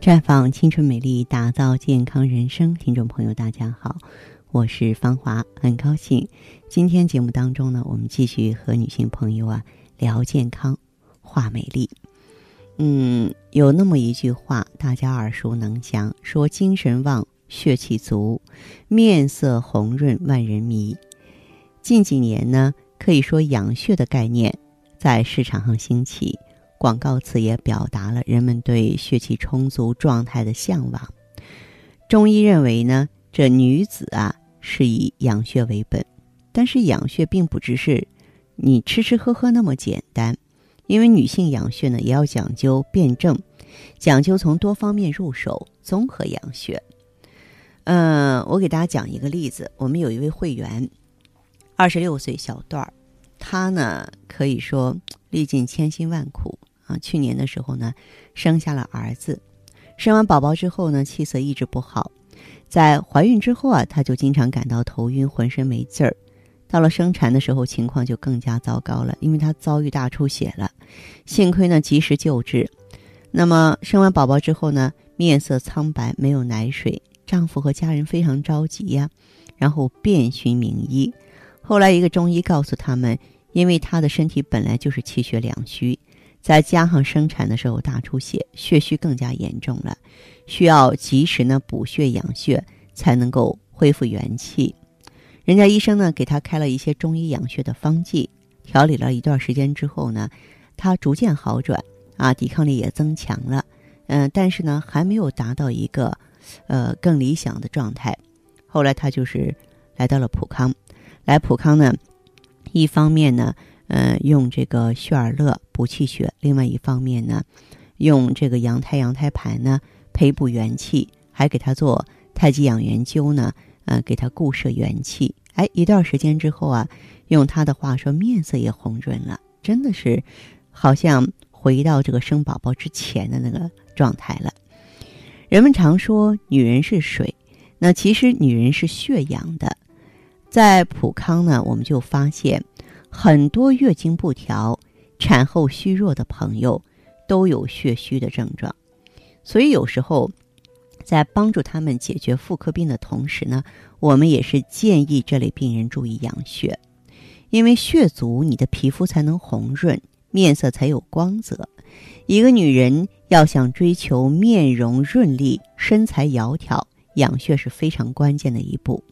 绽放青春美丽，打造健康人生。听众朋友，大家好，我是芳华，很高兴今天节目当中呢，我们继续和女性朋友啊聊健康、话美丽。嗯，有那么一句话，大家耳熟能详，说精神旺、血气足、面色红润、万人迷。近几年呢，可以说养血的概念在市场上兴起。广告词也表达了人们对血气充足状态的向往。中医认为呢，这女子啊是以养血为本，但是养血并不只是你吃吃喝喝那么简单，因为女性养血呢也要讲究辩证，讲究从多方面入手，综合养血。嗯，我给大家讲一个例子，我们有一位会员，二十六岁小段儿，她呢可以说历尽千辛万苦。啊，去年的时候呢，生下了儿子，生完宝宝之后呢，气色一直不好，在怀孕之后啊，她就经常感到头晕，浑身没劲儿。到了生产的时候，情况就更加糟糕了，因为她遭遇大出血了，幸亏呢及时救治。那么生完宝宝之后呢，面色苍白，没有奶水，丈夫和家人非常着急呀，然后遍寻名医。后来一个中医告诉他们，因为她的身体本来就是气血两虚。再加上生产的时候大出血，血虚更加严重了，需要及时呢补血养血，才能够恢复元气。人家医生呢给他开了一些中医养血的方剂，调理了一段时间之后呢，他逐渐好转，啊，抵抗力也增强了，嗯，但是呢还没有达到一个，呃更理想的状态。后来他就是来到了普康，来普康呢，一方面呢。嗯，用这个血尔乐补气血，另外一方面呢，用这个羊胎羊胎盘呢培补元气，还给他做太极养元灸呢，呃，给他固摄元气。哎，一段时间之后啊，用他的话说，面色也红润了，真的是好像回到这个生宝宝之前的那个状态了。人们常说女人是水，那其实女人是血养的。在普康呢，我们就发现。很多月经不调、产后虚弱的朋友都有血虚的症状，所以有时候在帮助他们解决妇科病的同时呢，我们也是建议这类病人注意养血，因为血足，你的皮肤才能红润，面色才有光泽。一个女人要想追求面容润丽、身材窈窕，养血是非常关键的一步。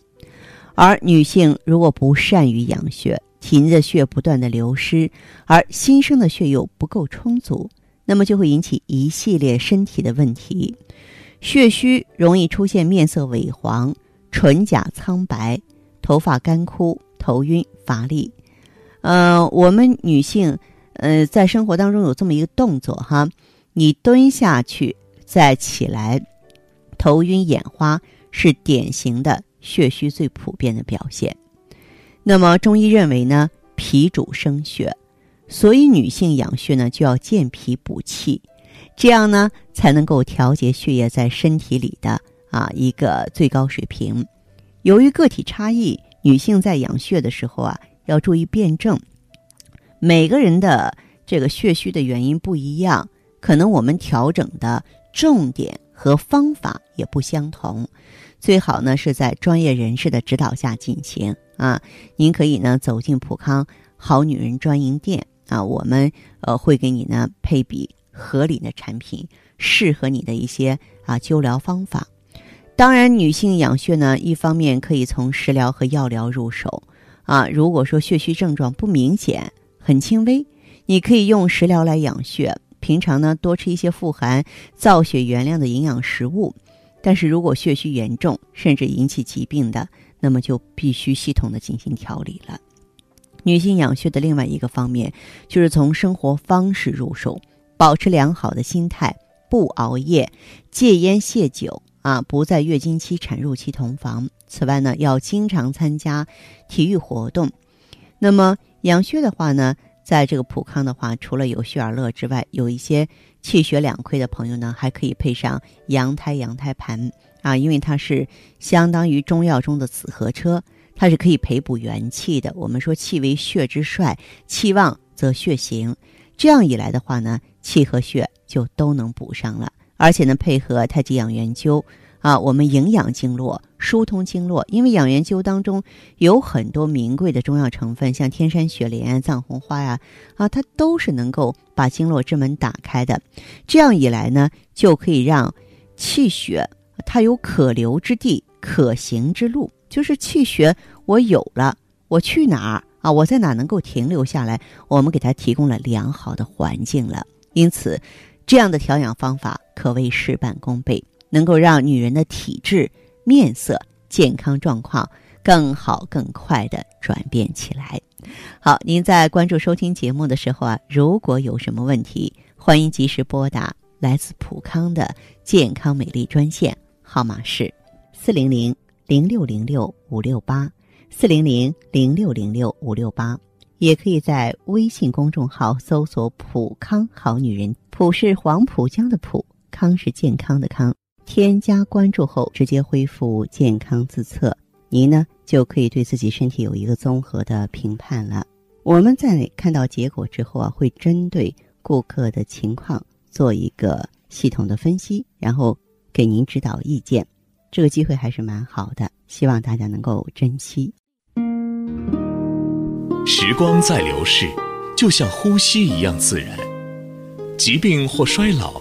而女性如果不善于养血，体内的血不断的流失，而新生的血又不够充足，那么就会引起一系列身体的问题。血虚容易出现面色萎黄、唇甲苍白、头发干枯、头晕乏力。呃，我们女性，呃，在生活当中有这么一个动作哈，你蹲下去再起来，头晕眼花是典型的血虚最普遍的表现。那么中医认为呢，脾主生血，所以女性养血呢就要健脾补气，这样呢才能够调节血液在身体里的啊一个最高水平。由于个体差异，女性在养血的时候啊要注意辩证。每个人的这个血虚的原因不一样，可能我们调整的重点和方法也不相同。最好呢是在专业人士的指导下进行啊。您可以呢走进普康好女人专营店啊，我们呃会给你呢配比合理的产品，适合你的一些啊灸疗方法。当然，女性养血呢，一方面可以从食疗和药疗入手啊。如果说血虚症状不明显、很轻微，你可以用食疗来养血。平常呢多吃一些富含造血原料的营养食物。但是如果血虚严重，甚至引起疾病的，那么就必须系统的进行调理了。女性养血的另外一个方面，就是从生活方式入手，保持良好的心态，不熬夜，戒烟戒酒啊，不在月经期、产褥期同房。此外呢，要经常参加体育活动。那么养血的话呢？在这个普康的话，除了有血尔乐之外，有一些气血两亏的朋友呢，还可以配上羊胎羊胎盘。啊，因为它是相当于中药中的紫河车，它是可以培补元气的。我们说气为血之帅，气旺则血行，这样一来的话呢，气和血就都能补上了，而且呢，配合太极养元灸啊，我们营养经络、疏通经络。因为养元灸当中有很多名贵的中药成分，像天山雪莲、藏红花呀，啊，它都是能够把经络之门打开的。这样一来呢，就可以让气血它有可流之地、可行之路。就是气血我有了，我去哪儿啊？我在哪能够停留下来？我们给它提供了良好的环境了。因此，这样的调养方法可谓事半功倍，能够让女人的体质、面色、健康状况更好、更快的转变起来。好，您在关注收听节目的时候啊，如果有什么问题，欢迎及时拨打来自普康的健康美丽专线，号码是四零零。零六零六五六八四零零零六零六五六八，也可以在微信公众号搜索“普康好女人”，普是黄浦江的浦，康是健康的康。添加关注后，直接恢复健康自测，您呢就可以对自己身体有一个综合的评判了。我们在看到结果之后啊，会针对顾客的情况做一个系统的分析，然后给您指导意见。这个机会还是蛮好的，希望大家能够珍惜。时光在流逝，就像呼吸一样自然。疾病或衰老，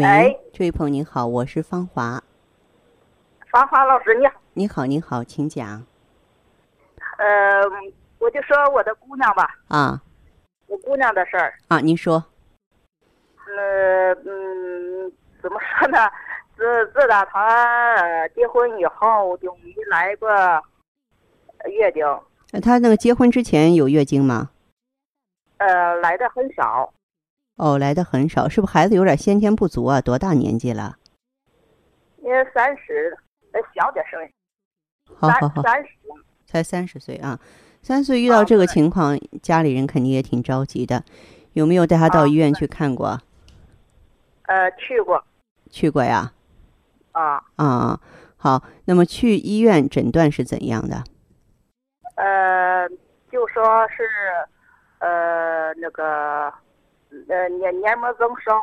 喂，这位朋友您好，我是芳华。芳华老师你好。你好，你好，请讲。呃，我就说我的姑娘吧。啊。我姑娘的事儿。啊，您说。呃嗯，怎么说呢？自自打她结婚以后就没来过月经。她那个结婚之前有月经吗？呃，来的很少。哦，来的很少，是不是孩子有点先天不足啊？多大年纪了？也三十，呃，小点声。好好好。三十。才三十岁啊！三岁遇到这个情况，家里人肯定也挺着急的。有没有带他到医院去看过？呃，去过，去过呀，啊啊，好，那么去医院诊断是怎样的？呃，就说是，呃，那个，呃，黏黏膜增生，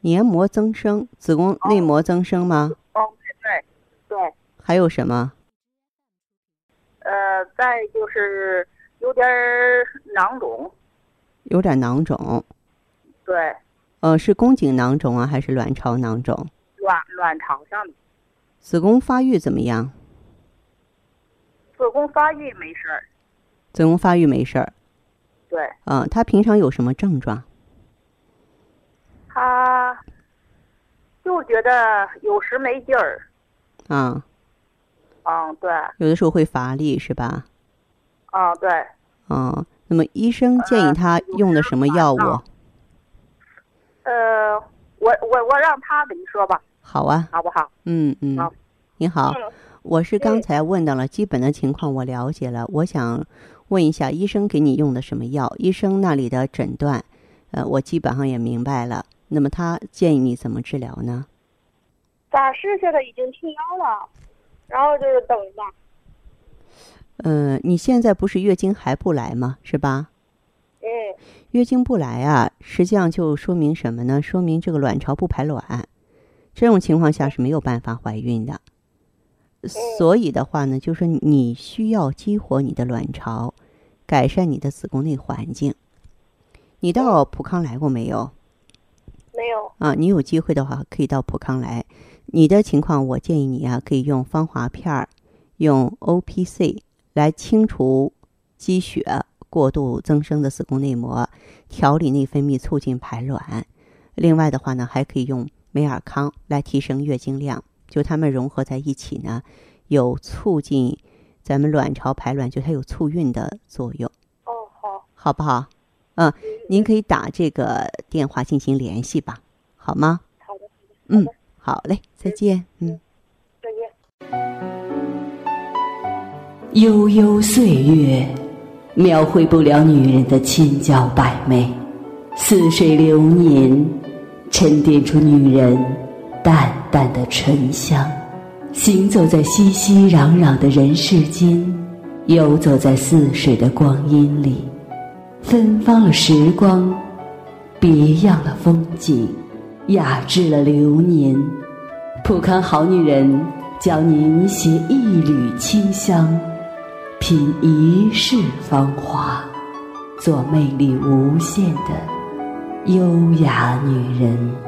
黏膜增生，子宫内膜增生吗？哦，对对对。还有什么？呃，再就是有点囊肿，有点囊肿，对。呃，是宫颈囊肿啊，还是卵巢囊肿？卵卵巢上的。子宫发育怎么样？子宫发育没事儿。子宫发育没事儿。对。嗯，他平常有什么症状？他就觉得有时没劲儿。啊。嗯，对。有的时候会乏力，是吧？啊，对。嗯，那么医生建议他用的什么药物？呃，我我我让他跟你说吧。好啊，好不好？嗯嗯。好，你好，我是刚才问到了基本的情况，我了解了。我想问一下，医生给你用的什么药？医生那里的诊断，呃，我基本上也明白了。那么他建议你怎么治疗呢？暂时现在已经停药了，然后就是等吧。嗯，你现在不是月经还不来吗？是吧？嗯。月经不来啊，实际上就说明什么呢？说明这个卵巢不排卵，这种情况下是没有办法怀孕的。所以的话呢，就是你需要激活你的卵巢，改善你的子宫内环境。你到普康来过没有？没有。啊，你有机会的话可以到普康来。你的情况，我建议你啊，可以用芳华片儿，用 O P C 来清除积血、过度增生的子宫内膜，调理内分泌，促进排卵。另外的话呢，还可以用美尔康来提升月经量。就它们融合在一起呢，有促进咱们卵巢排卵，就它有促孕的作用。哦，好，好不好？嗯，您可以打这个电话进行联系吧，好吗？好的，嗯，好嘞，再见，嗯。再见。悠悠岁月，描绘不了女人的千娇百媚；似水流年，沉淀出女人淡淡的醇香。行走在熙熙攘攘的人世间，游走在似水的光阴里，芬芳了时光，别样了风景，雅致了流年。普康好女人教您携一缕清香。品一世芳华，做魅力无限的优雅女人。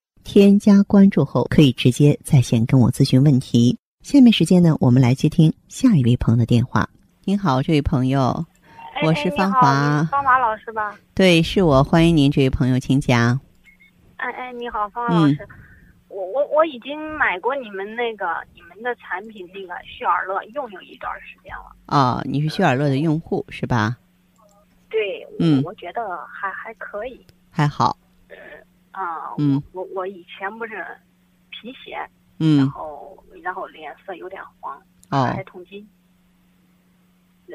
添加关注后，可以直接在线跟我咨询问题。下面时间呢，我们来接听下一位朋友的电话。您好，这位朋友，我是芳华，芳华老师吧？对，是我，欢迎您，这位朋友，请讲。哎哎，你好，芳华老师。我我我已经买过你们那个你们的产品，那个旭尔乐用有一段时间了。哦，你是旭尔乐的用户是吧？对，嗯，我觉得还还可以，还好。嗯啊，嗯，我我以前不是贫血，嗯，然后然后脸色有点黄，哦，还痛经，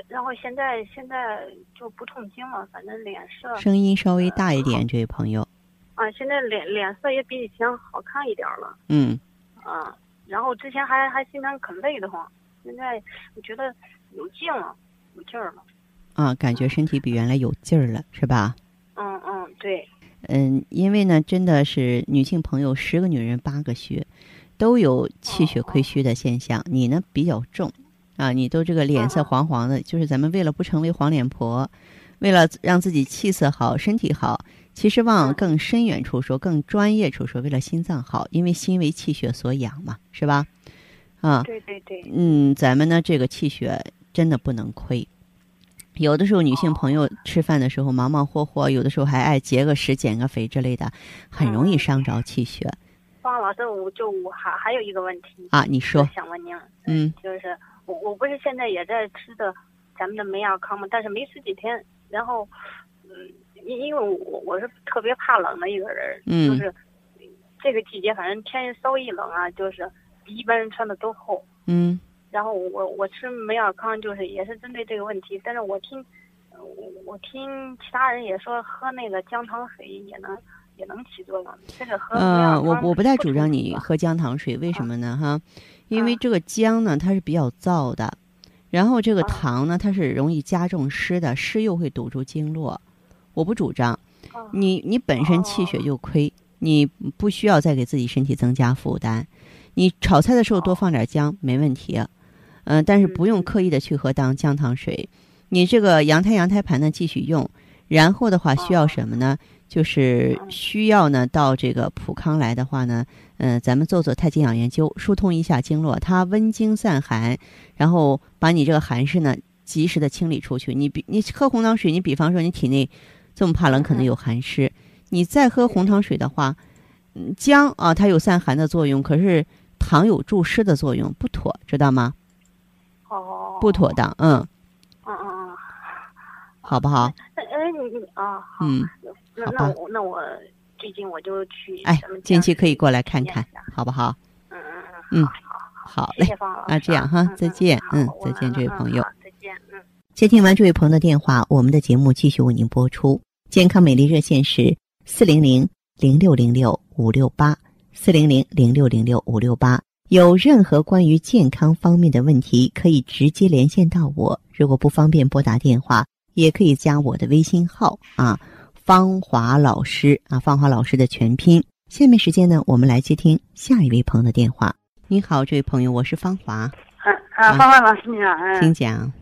然后现在现在就不痛经了，反正脸色。声音稍微大一点，这位朋友。啊，现在脸脸色也比以前好看一点了。嗯。啊，然后之前还还经常可累得慌，现在我觉得有劲了，有劲儿了。啊，感觉身体比原来有劲儿了，是吧？嗯嗯，对。嗯，因为呢，真的是女性朋友十个女人八个虚，都有气血亏虚的现象。你呢比较重，啊，你都这个脸色黄黄的，就是咱们为了不成为黄脸婆，为了让自己气色好、身体好。其实往更深远处说，更专业处说，为了心脏好，因为心为气血所养嘛，是吧？啊，对对对。嗯，咱们呢这个气血真的不能亏。有的时候女性朋友吃饭的时候忙忙活活，有的时候还爱节个食、减个肥之类的，很容易伤着气血。方老师，我就我还还有一个问题啊，你说，想问您，嗯，就是我我不是现在也在吃的咱们的美亚康吗？但是没吃几天，然后嗯。因因为我我是特别怕冷的一个人，就是这个季节，反正天稍一冷啊，就是比一般人穿的都厚。嗯。然后我我吃美尔康，就是也是针对这个问题。但是我听我我听其他人也说，喝那个姜糖水也能也能起作用。这个喝嗯，我我不太主张你喝姜糖水，为什么呢？哈，因为这个姜呢，它是比较燥的，然后这个糖呢，它是容易加重湿的，湿又会堵住经络。我不主张，你你本身气血就亏，你不需要再给自己身体增加负担。你炒菜的时候多放点姜没问题，嗯，但是不用刻意的去喝当姜糖水。你这个羊胎羊胎盘呢继续用，然后的话需要什么呢？就是需要呢到这个普康来的话呢，嗯，咱们做做太极养元灸，疏通一下经络，它温经散寒，然后把你这个寒湿呢及时的清理出去。你比你喝红糖水，你比方说你体内。这么怕冷，可能有寒湿。你再喝红糖水的话，姜啊，它有散寒的作用，可是糖有助湿的作用，不妥，知道吗？哦。不妥当，嗯。嗯嗯嗯。好不好？哎哎，你你啊，好。嗯。那那我那我最近我就去。哎，近期可以过来看看，好不好？嗯嗯嗯。嗯。好嘞。啊，这样哈，再见。嗯，再见，这位朋友。再见。嗯。接听完这位朋友的电话，我们的节目继续为您播出。健康美丽热线是四零零零六零六五六八四零零零六零六五六八。有任何关于健康方面的问题，可以直接连线到我。如果不方便拨打电话，也可以加我的微信号啊，芳华老师啊，芳华老师的全拼。下面时间呢，我们来接听下一位朋友的电话。你好，这位朋友，我是芳华。啊啊，芳华老师你好，嗯，请讲。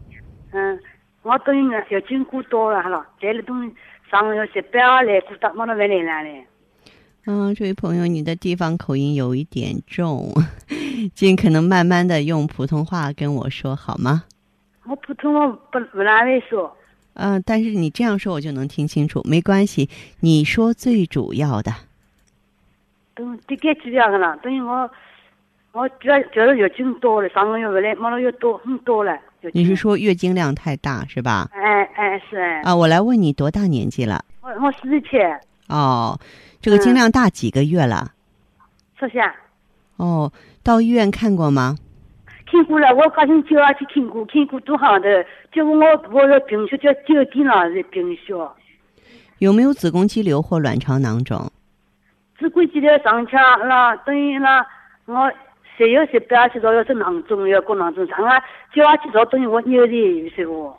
嗯，我等于月经过多了哈了，这里东西。上个月是不要来，过到没得回来嘞。嗯，这位朋友，你的地方口音有一点重，尽可能慢慢的用普通话跟我说好吗？我普通话不不大会说。嗯，但是你这样说我就能听清楚，没关系。你说最主要的。等这个主要的了，等于我我主要就是月经多了，上个月回来没了又多很多了。你是说月经量太大是吧？哎哎是哎。啊，我来问你多大年纪了？我我四十七。哦，这个经量大几个月了？十下。哦，到医院看过吗？看过了，我高兴就要去看过，看过多好的。结果我我的病血叫九点了，是病血。有没有子宫肌瘤或卵巢囊肿？子宫肌瘤上去了，等于那我。谁有谁不要去做，要是囊肿，要过囊肿，上啊就要去做，等于我有的是不？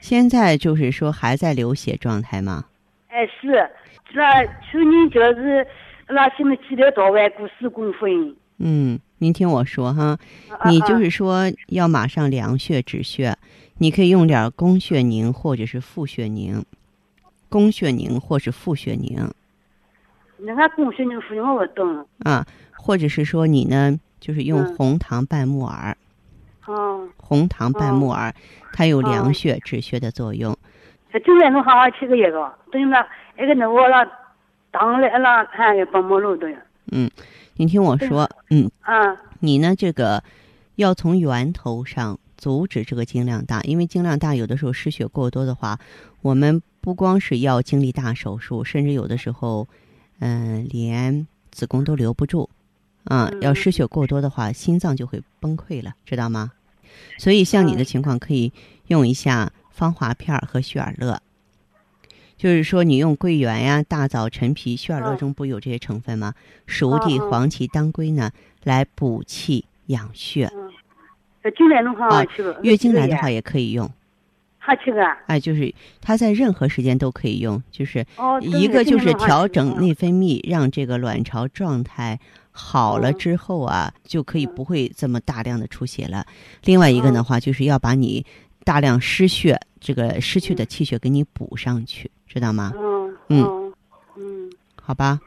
现在就是说还在流血状态吗？哎是，那去年就是那什么肌瘤到外过四公分。嗯，您听我说哈，你就是说要马上凉血止血，你可以用点宫血宁或者是复血宁，宫血宁或是复血宁。那个宫血宁、复血我不懂。啊，或者是说你呢？就是用红糖拌木耳，哦，红糖拌木耳，它有凉血止血的作用。就在侬好好吃个一个，等于那那个那我那当来那还要帮忙路的呀。嗯，你听我说，嗯，啊，你呢这个要从源头上阻止这个经量大，因为经量大有的时候失血过多的话，我们不光是要经历大手术，甚至有的时候，嗯，连子宫都留不住。啊，要失血过多的话，心脏就会崩溃了，知道吗？所以像你的情况，可以用一下芳华片和血尔乐。就是说，你用桂圆呀、大枣、陈皮、血尔乐中不有这些成分吗？熟地、黄芪、当归呢，来补气养血。月经来的话，月经来的话也可以用。好吃个？哎，就是它在任何时间都可以用，就是一个就是调整内分泌，让这个卵巢状态。好了之后啊，就可以不会这么大量的出血了。另外一个的话，就是要把你大量失血这个失去的气血给你补上去，知道吗？嗯嗯嗯，好吧。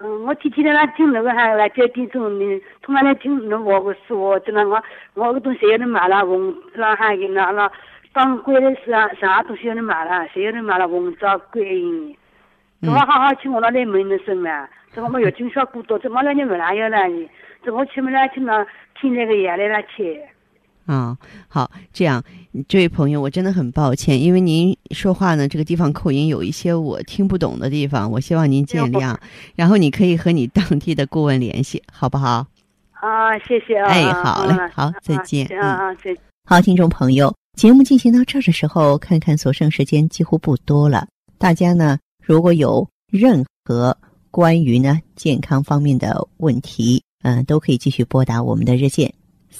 嗯，我天天在那听那个还来接点钟呢，突然来听那我个说，真的我我个东西要你买了，红那还给那那当归的啥啥东西要你买了，谁要你买了红枣桂圆，我好好去我那里门的生嘛。这我们月经小过多，这么两年没来有了这我去没来去那听那个药来了去。啊，好，这样，这位朋友，我真的很抱歉，因为您说话呢，这个地方口音有一些我听不懂的地方，我希望您见谅。然后你可以和你当地的顾问联系，好不好？啊，谢谢啊。哎，好嘞，好，再见。啊啊，再好，听众朋友，节目进行到这儿的时候，看看所剩时间几乎不多了。大家呢，如果有任何关于呢健康方面的问题，嗯，都可以继续拨打我们的热线